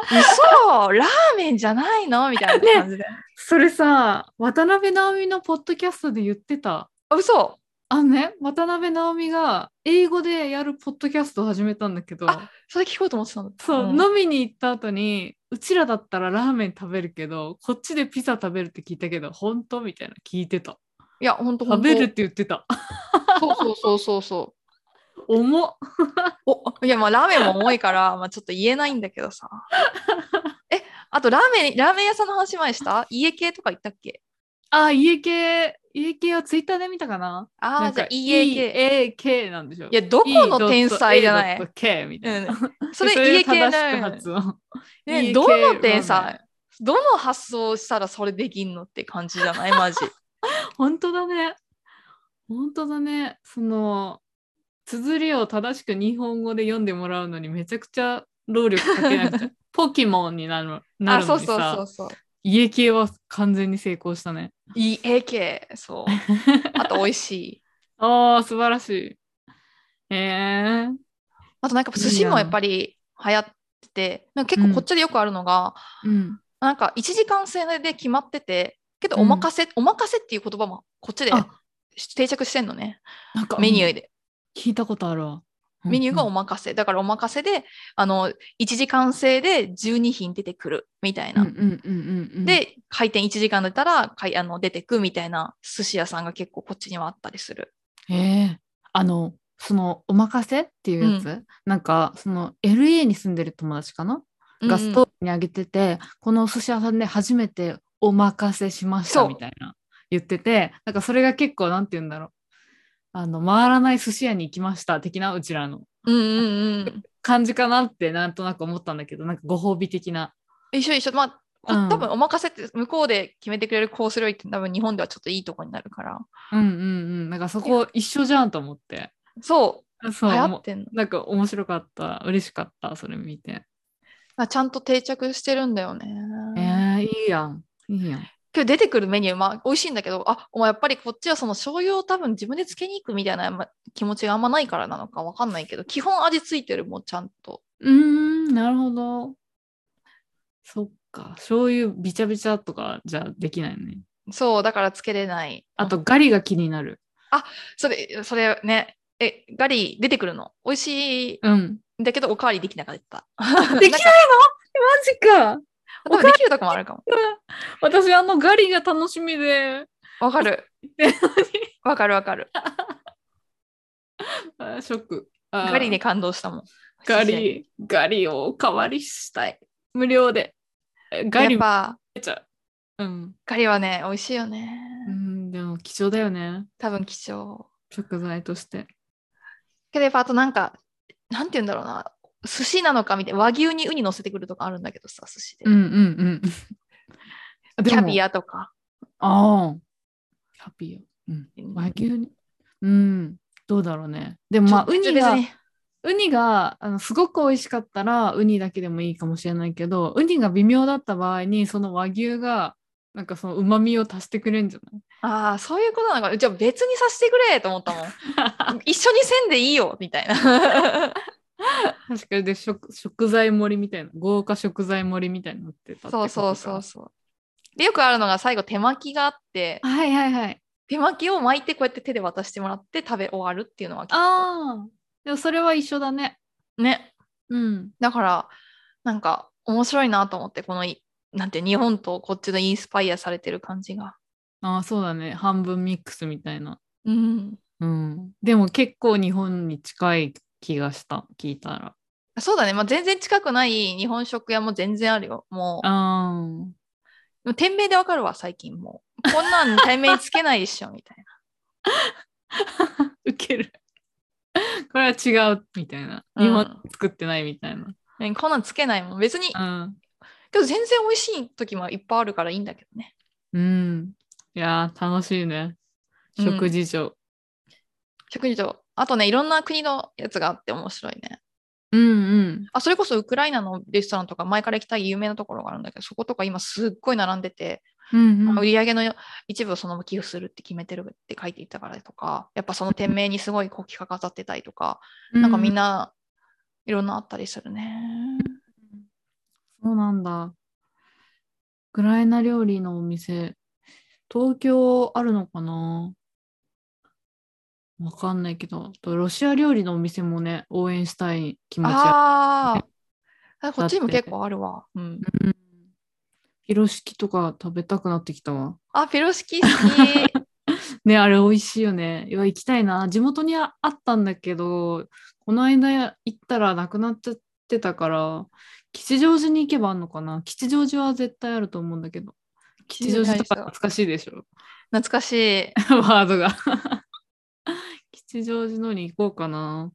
嘘ラーメンじゃないの？みたいな感じで。それさ、渡辺直美のポッドキャストで言ってた。あ嘘あのね、渡辺直美が英語でやるポッドキャストを始めたんだけど、あそれ聞こうと思ってたの。そう、ん飲みに行った後に、うちらだったらラーメン食べるけど、こっちでピザ食べるって聞いたけど、本当？みたいな聞いてた。いや、ほんとほんと食べるって言ってた。そうそうそうそうそう。重っ。お いやまあラーメンも重いから、まあ、ちょっと言えないんだけどさ。えあとラーメンラーメン屋さんの話前した？家系とか言ったっけ？あ、家系、家系はツイッターで見たかな？ああじゃあ系。EAK なんでしょいやどこの天才じゃない？E.A.K みたいな。うん、それで家系だよどの天才？どの発想したらそれできんのって感じじゃない？マジ。本当だね。本当だね。その、綴りを正しく日本語で読んでもらうのにめちゃくちゃ労力かけなくちゃ。ポケモンになるなあそうるのにさそうそう、そう。家系は完全に成功したね。家系そう。あと美味しい。ああ、素晴らしい。ええあとなんか寿司もやっぱり流行ってて、なんか結構こっちでよくあるのが、うん。なんか1時間制で決まってて、けどうんお任せ、お任せっていう言葉もこっちであ定着してんのね。なんかメニューで。聞いたことあるわ。メニューがおうん任せ。だからお任せで、あの、1時間制で12品出てくるみたいな。うんうんうんうんうん、で、開店1時間だったらかいあの出てくみたいな寿司屋さんが結構こっちにはあったりする。ええあの、その、お任せっていうやつ、なんか、その、LA に住んでる友達かな、がストーリーに上げてて、このお寿司屋さんで初めてお任せしましたみたいな言ってて、なんかそれが結構、なんて言うんだろう。あの、回らない寿司屋に行きました的な、うちらのうんうんうん。感じかなって、なんとなく思ったんだけど、なんかご褒美的な。一緒一緒。まあ、こうん多分お任せって向こうで決めてくれるコース料理って多分日本ではちょっといいとこになるから。うんうんうん。なんかそこ一緒じゃんと思って。そう、そう、流行もってんの。うなんか面白かった。嬉しかった、それ見て。あちゃんと定着してるんだよね。えー、いいやん。いいやん。今日出てくるメニュー、まあ、美味しいんだけど、あ、お前やっぱりこっちはその醤油を多分自分でつけに行くみたいなま気持ちがあんまないからなのかわかんないけど、基本味ついてるもん、ちゃんと。うーん、なるほど。そっか。醤油びちゃびちゃとかじゃできないね。そう、だからつけれない。あと、ガリが気になる。それ、それね、え、ガリ出てくるの？美味しいうん。んだけど、おかわりできなかった。できないの？マジか。多分できるとこもあるかも。私、あのガリが楽しみで。わかる。わかるわかる。あショック。ガリに感動したもん。ガリ、ガリをおかわりしたい。無料で。えガリやっぱ、めちゃう。うん。ガリはね、美味しいよね。うん、でも貴重だよね。多分貴重。食材として。けどやっぱあとなんか、なんて言うんだろうな。寿司なのかみたいな。和牛にウニ乗せてくるとかあるんだけどさ、寿司で。うんうんうん。キャビア。アとか。ああ。キャビア。うん。和牛に。うん。どうだろうね。でもまあ、ウニがウニがあのすごく美味しかったらウニだけでもいいかもしれないけどウニが微妙だった場合にその和牛がなんかその旨味を足してくれるんじゃない？ああ、そういうことなのか。じゃあ別にさせてくれと思ったもん。一緒にせんでいいよみたいな。確かにで食食材盛りみたいな豪華食材盛りみたいになってたそうそうそうそう。で、よくあるのが最後手巻きがあって、はいはいはい。手巻きを巻いてこうやって手で渡してもらって食べ終わるっていうのはああでもそれは一緒だね。ね。うん。だから、なんか面白いなと思って、このい、なんて日本とこっちのインスパイアされてる感じが。ああそうだね。半分ミックスみたいな。うん。うん。でも結構日本に近い気がした聞いたら。そうだね。まあ、全然近くない日本食屋も全然あるよ。もう、あもう店名でわかるわ、最近も。う。こんなん店名につけないでしょ、みたいあ ウケる。これは違うみたいな。うん。日本で作ってないみたいな。な。こんなんつけないもん。別に、うん。けど全然美味しい時もいっぱいあるからいいんだけどね。うん。いやー楽しいね。うん食事所食事と、あとね、いろんな国のやつがあって面白いね。うんうんあ、それこそウクライナのレストランとか前から行きたい有名なところがあるんだけど、そことか今すっごい並んでて、うんうん売り上げの一部をそのまま寄付するって決めてるって書いていたからとか、やっぱその店名にすごい国旗が飾ってたりとか、なんかみんないろんなあったりするね。そうなんだ。ウクライナ料理のお店、東京あるのかな？わかんないけど、あとロシア料理のお店もね、応援したい気持ちあああ、こっちにも結構あるわ。うん。る。うん。ピロシキとか食べたくなってきたわ。あ、ピロシキ好き。ね、あれ美味しいよね。いや、行きたいな。地元にああったんだけど、この間行ったらなくなっちゃってたから、吉祥寺に行けばあんのかな吉祥寺は絶対あると思うんだけど。吉祥寺とか懐かしいでしょ懐かしい。ワードが。吉祥寺のに行こうかな。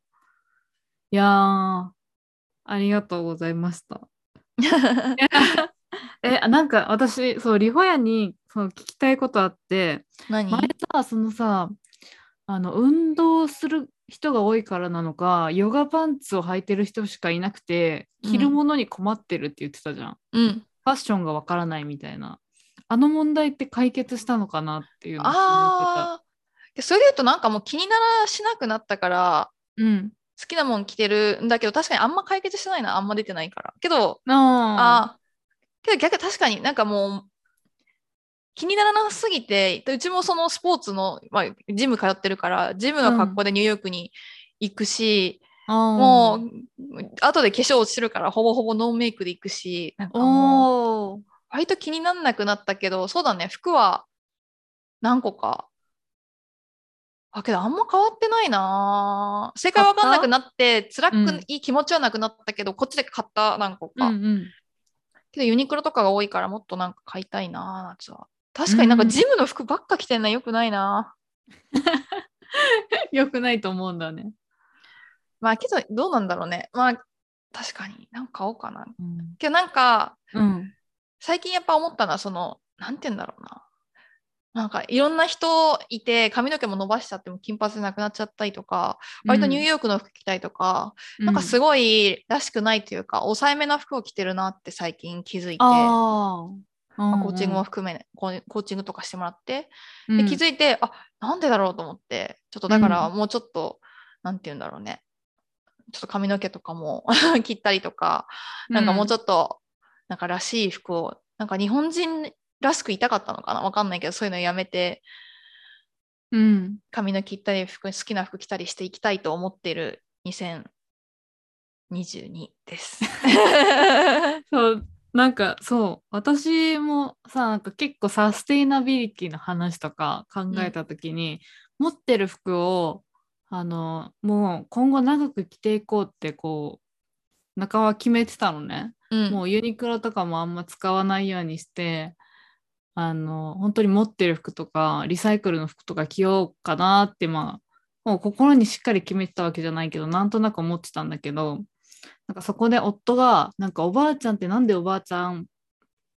いやー、ありがとうございました。え、なんか私、そう、リホヤにそう聞きたいことあって、何？前さ、そのさ、あの、運動する人が多いからなのか、ヨガパンツを履いてる人しかいなくて、着るものに困ってるって言ってたじゃん。うん。ファッションがわからないみたいな。あの問題って解決したのかなっていうのを思ってた。でそれで言うとなんかもう気にならしなくなったから、うん。好きなもん着てるんだけど、確かにあんま解決してないな、あんま出てないから。けど、あああ、けど逆に確かになんかもう、気にならなすぎて、うちもそのスポーツの、まあ、ジム通ってるから、ジムの格好でニューヨークに行くし、あ。もう、後で化粧落ちてるから、ほぼほぼノーメイクで行くし、なんかもう、割と気にならなくなったけど、そうだね、服は何個か。あ、けどあんま変わってないな正解わかんなくなって、辛くうんいい気持ちはなくなったけど、こっちで買った何個か。うんうん。けどユニクロとかが多いからもっとなんか買いたいな夏は。確かになんかうんジムの服ばっか着てんのよくないな。よくないと思うんだね。まあけどどうなんだろうね。まあ確かになんか買おうかな。うん。けどなんかうん。最近やっぱ思ったのはその、なんて言うんだろうな。なんかいろんな人いて髪の毛も伸ばしちゃっても金髪でなくなっちゃったりとか、割とニューヨークの服着たりとか、なんかすごい。らしくないというか、抑えめな服を着てるなって最近気づいて。まあコーチングも含め、コーコーチングとかしてもらって、うんで気づいて、あなんでだろうと思って、ちょっとだからもうちょっと、なんて言うんだろうね。ちょっと髪の毛とかも 切ったりとか、なんかもうちょっと、なんからしい服を、なんか日本人らしくいたかったのかな？わかんないけど、そういうのやめて、うん。髪の切ったり服、好きな服着たりしていきたいと思っている2022です。そう、なんかそう、私もさ、なんか結構サステイナビリティの話とか考えたときに、持ってる服を、あの、もう今後長く着ていこうって、こう、中は決めてたのね。うん、もうユニクロとかもあんま使わないようにして、あの、本当に持ってる服とか、リサイクルの服とか着ようかなって、まあ、もう心にしっかり決めてたわけじゃないけど、なんとなく思ってたんだけど、なんかそこで夫が、なんかおばあちゃんってなんでおばあちゃん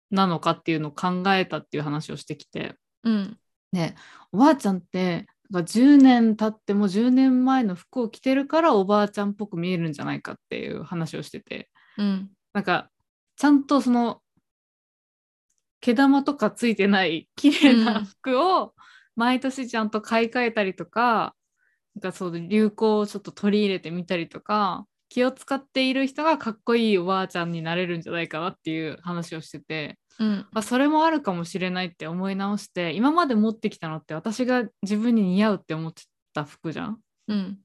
なのかっていうのを考えたっていう話をしてきて、うん、で、おばあちゃんってだから10年経っても10年前の服を着てるからおばあちゃんっぽく見えるんじゃないかっていう話をしててうん。なんかちゃんとその毛玉とかついてない 綺麗な服を毎年ちゃんと買い替えたりとか,、なんかそう流行をちょっと取り入れてみたりとか気を使っている人がかっこいいおばあちゃんになれるんじゃないかなっていう話をしててうん。あそれもあるかもしれないって思い直して今まで持ってきたのって私が自分に似合うって思ってた服じゃんうん。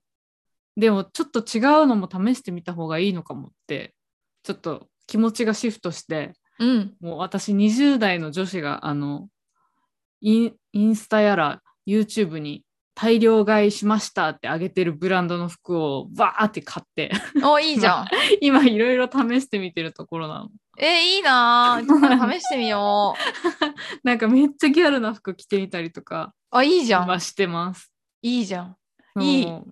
でもちょっと違うのも試してみた方がいいのかもってちょっと気持ちがシフトしてうん。もう私20代の女子があのインインスタやら YouTube に大量買いしましたってあげてるブランドの服をバーって買ってお、いいじゃん。今いろいろ試してみてるところなの。え、いいなぁ。試してみよう。なんかめっちゃギャルな服着てみたりとかあ、いいじゃん。今してます。いいじゃん。いいそう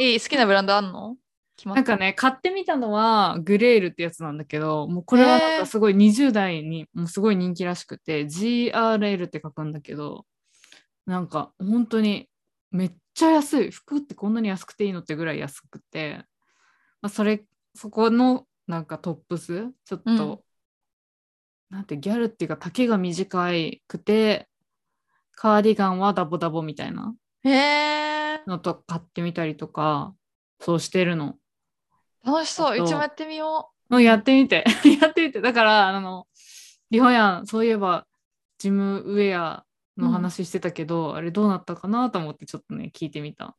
え、好きなブランドあんの？なんかね買ってみたのはグレールってやつなんだけどもうこれはなんかすごい20代にもうすごい人気らしくて GRL って書くんだけどなんか本当にめっちゃ安い服ってこんなに安くていいのってぐらい安くて、まあ、それそこのなんかトップスちょっと、うんなんてギャルっていうか丈が短くてカーディガンはダボダボみたいな。のと買ってみたりとかそうしてるの。楽しそう。あとうちもやってみよもうやってみて。やってみて。だから、あの、リホヤン、そういえば、ジムウェアの話してたけど、あれどうなったかなと思って、ちょっとね、聞いてみた。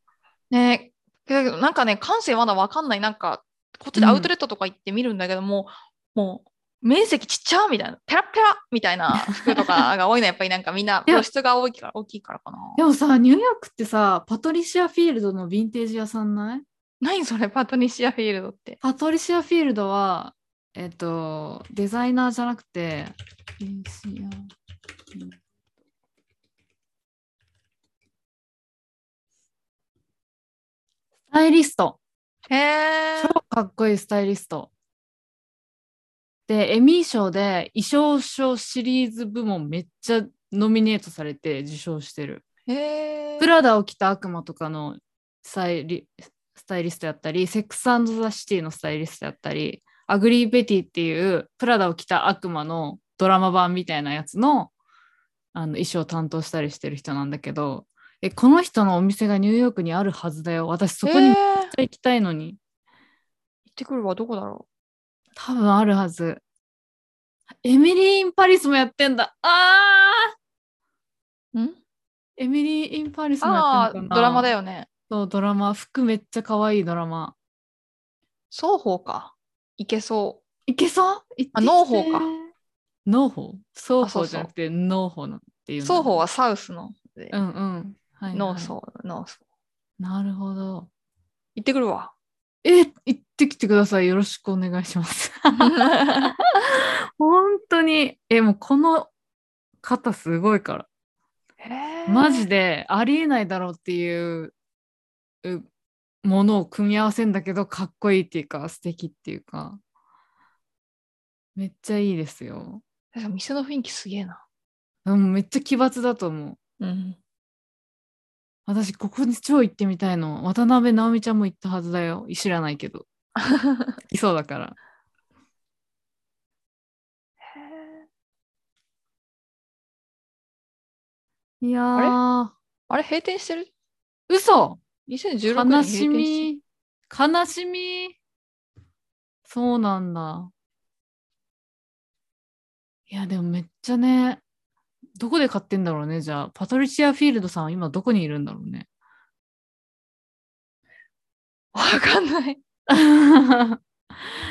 う。ねなんかね、感性まだわかんない。なんか、こっちでアウトレットとか行って見るんだけども、もう、面積ちっちゃみたいな、ペラペラみたいな服とかが多いのはやっぱり なんかみんな露出が大きいから大きいからかな。でもさ、ニューヨークってさ、パトリシア・フィールドのヴィンテージ屋さんない？何それ、パトニシアフィールドって。パトリシア・フィールドは、えっと、デザイナーじゃなくて、スタイリスト。へえ。超かっこいいスタイリスト。で、エミー賞で衣装賞シリーズ部門めっちゃノミネートされて受賞してる。へえ。プラダを着た悪魔とかのスタイリスタイリストやったり、セックスザ・シティのスタイリストやったり、アグリー・ベティっていうプラダを着た悪魔のドラマ版みたいなやつのあの衣装を担当したりしてる人なんだけど、え、この人のお店がニューヨークにあるはずだよ。私そこにめっへーちゃ行きたいのに。行ってくるわ、どこだろ多分あるはず。エミリー・イン・パリスもやってんだ。あーう。ん？エミリー・イン・パリスもやああ、ってんのかなドラマだ。よね。そう、ドラマ。服めっちゃ可愛いドラマ。ソーホーか。いけそいけそう？行ってきてあノーホーか。ノーホー？ソーあそうそう方じゃなくてノーホーのっていう双方はサウスのでう、んうん。はい、はい。農層、農層。なるほど。行ってくるわ。え、行ってきてください。よろしくお願いします。本当に。え、もうこの方すごいから。マジで。でありえないだろうっていううものを組み合わせんだけどかっこいいっていうか素敵っていうかめっちゃいいですよ。店の雰囲気すげえな。うん、めっちゃ奇抜だと思う。うん。私ここに超行ってみたいの。渡辺直美ちゃんも行ったはずだよ。知らないけど。いそうだから。いやー、あれ？閉店してる？嘘 ?2016 年悲しみ。悲しみ。そうなんだ。いや、でもめっちゃね、どこで買ってんだろうね、じゃあ。パトリシア・フィールドさんは今どこにいるんだろうね。わかんない。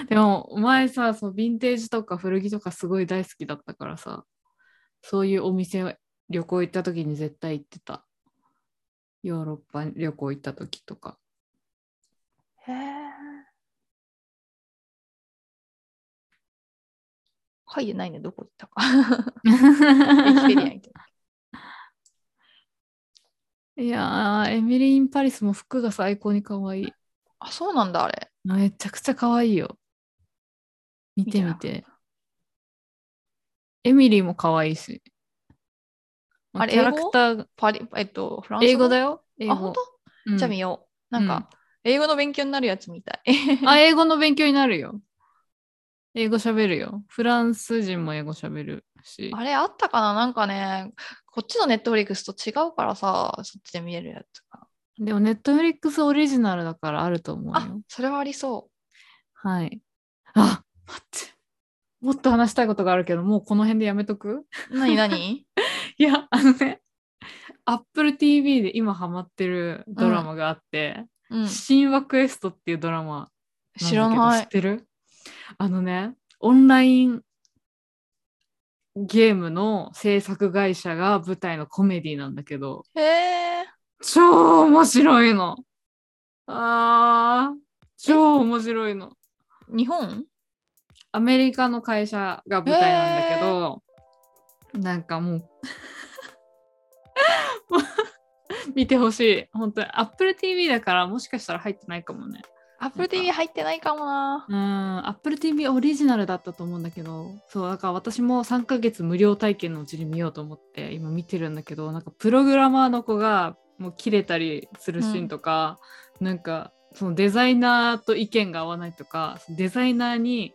でも、お前さ、そう、ヴィンテージとか古着とかすごい大好きだったからさ、そういうお店、旅行行った時に絶対行ってた。ヨーロッパ旅行行った時とか。へえ。書いてないね、どこ行ったか。いやー、エミリー・イン・パリスも服が最高に可愛い。あ、そうなんだ、あれ。めちゃくちゃ可愛いよ。見てみ見て。エミリーも可愛いし。あれキャラクター？がパリ、えっと、フランス語？英語だよ。英語。あ、本当、うんじゃあ見よう。なんか、英語の勉強になるやつみたい。あ、英語の勉強になるよ。英語喋るよ。フランス人も英語喋るし。あれあったかな？なんかね、こっちのネットフリックスと違うからさ、そっちで見れるやつが。でもネットフリックスオリジナルだからあると思うあよ。、それはありそはい。あ、待って。もっと話したいことがあるけど、もうこの辺でやめとく？う。何何？いや、あのね、Apple TV で今ハマってるドラマがあって、うん。神話クエストっていうドラマ知らない知っ。てる？あのね、オンラインゲームの制作会社が舞台のコメディなんだけど、へえ。超面白いの。あー、超面白いの。日本？アメリカの会社が舞台なんだけど、なんかもう 見てほしい。本当に Apple TV だからもしかしたら入ってないかもね。Apple TV 入ってないかもな。うん、Apple TV オリジナルだったと思うんだけど、そう、だから私も3ヶ月無料体験のうちに見ようと思って今見てるんだけど、なんかプログラマーの子がもう切れたりするシーンとか、なんかそのデザイナーと意見が合わないとか、デザイナーに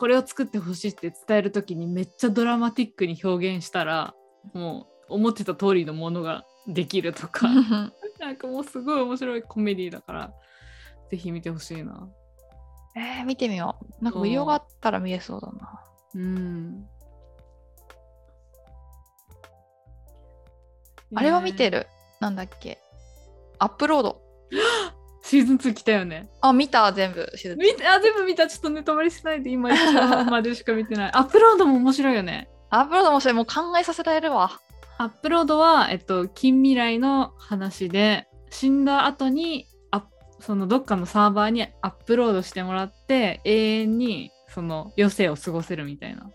これを作ってほしいって伝える時にめっちゃドラマティックに表現したら、もう思ってた通りのものができるとか、なんかもうすごい面白いコメディだから、ぜひ見てほしいな。えー、見てみよう。なんか無料があったら見れそうだな。うん。あれは見てる。る。なんだっけ。アップロード。シーズン2来たよね。あ、見た、全部。シーズン見てあ全部見た。ちょっとネタバレしないで今一話 までしか見てない。アップロードも面白いよね。アップロードもそれもう考えさせられるわ。アップロードは、えっと、近未来の話で死んだ後にあそのどっかのサーバーにアップロードしてもらって永遠にその余生を過ごせるみたいな。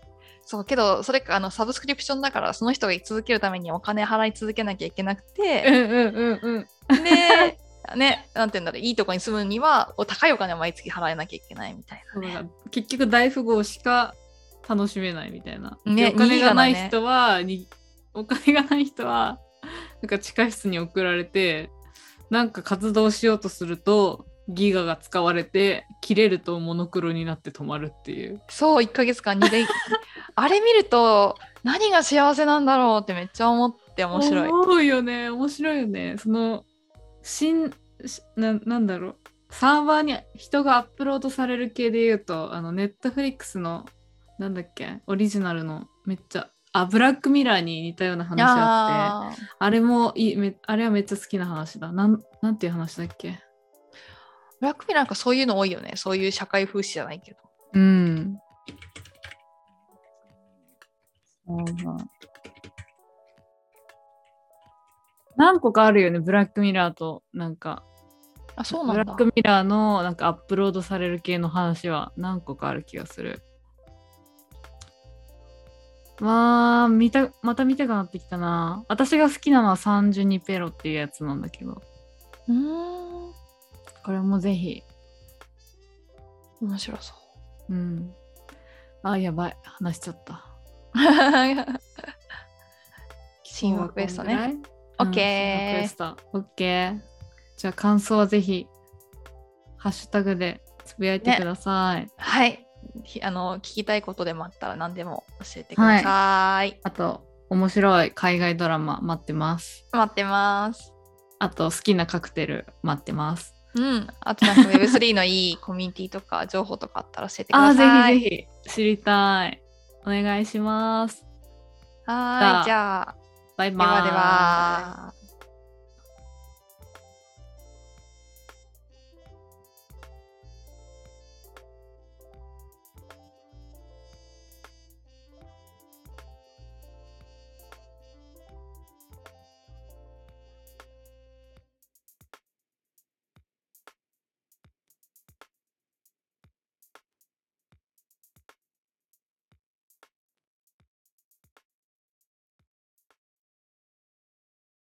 そう、けど、それか、あの、サブスクリプションだから、その人が居続けるためにお金払い続けなきゃいけなくうんて、うんうんうん。で、ね、なんて言うんだろう、いいとこに住むには、お高いお金を毎月払えなきゃいけないみたいな、ね。結局大富豪しか楽しめないみたいな。ねでお金がない人は、にお金がない人は なんか地下室に送られてなんか活動しようとするとギガが使われて切れるとモノクロになって止まるっていう。そう、1ヶ月間2で、あれ見ると、何が幸せなんだろうってめっちゃ思って面白い。思うよね面白いよね。そのしんしななんだろう。サーバーに人がアップロードされる系で言うとあのネットフリックスのなんだっけオリジナルのめっちゃあブラックミラーに似たような話あってあれもいいめあれはめっちゃ好きな話だ。なんなんていう話だっけ？ブラックミラーなんかそういうの多いよね。そういう社会風刺じゃないけど。うん。そうだ何個かあるよねブラックミラーとなんかあ、そうなんだブラッ。クミラーのなんかアップロードされる系の話は何個かある気がする。まあ、見た、また見たくなってきたな。私が好きなのは32ペロっていうやつなんだけど、うーん。これもぜひ。面白そう。うん。あ、やばい。話しちゃった。神話クエストね。オッケー。オッケー。じゃあ感想はぜひ、ハッシュタグでつぶやいてください。はい。ひあの、聞きたいことでもあったら何でも教えてください。あと、面白い海外ドラマ待ってます。待ってます。あと、好きなカクテル待ってます。うん。あとなんか Web3 のいいコミュニティとか情報とかあったら教えてください。ぜひぜひ知りたい。お願いします。はーい。じゃあ、バイバイ。ではでは。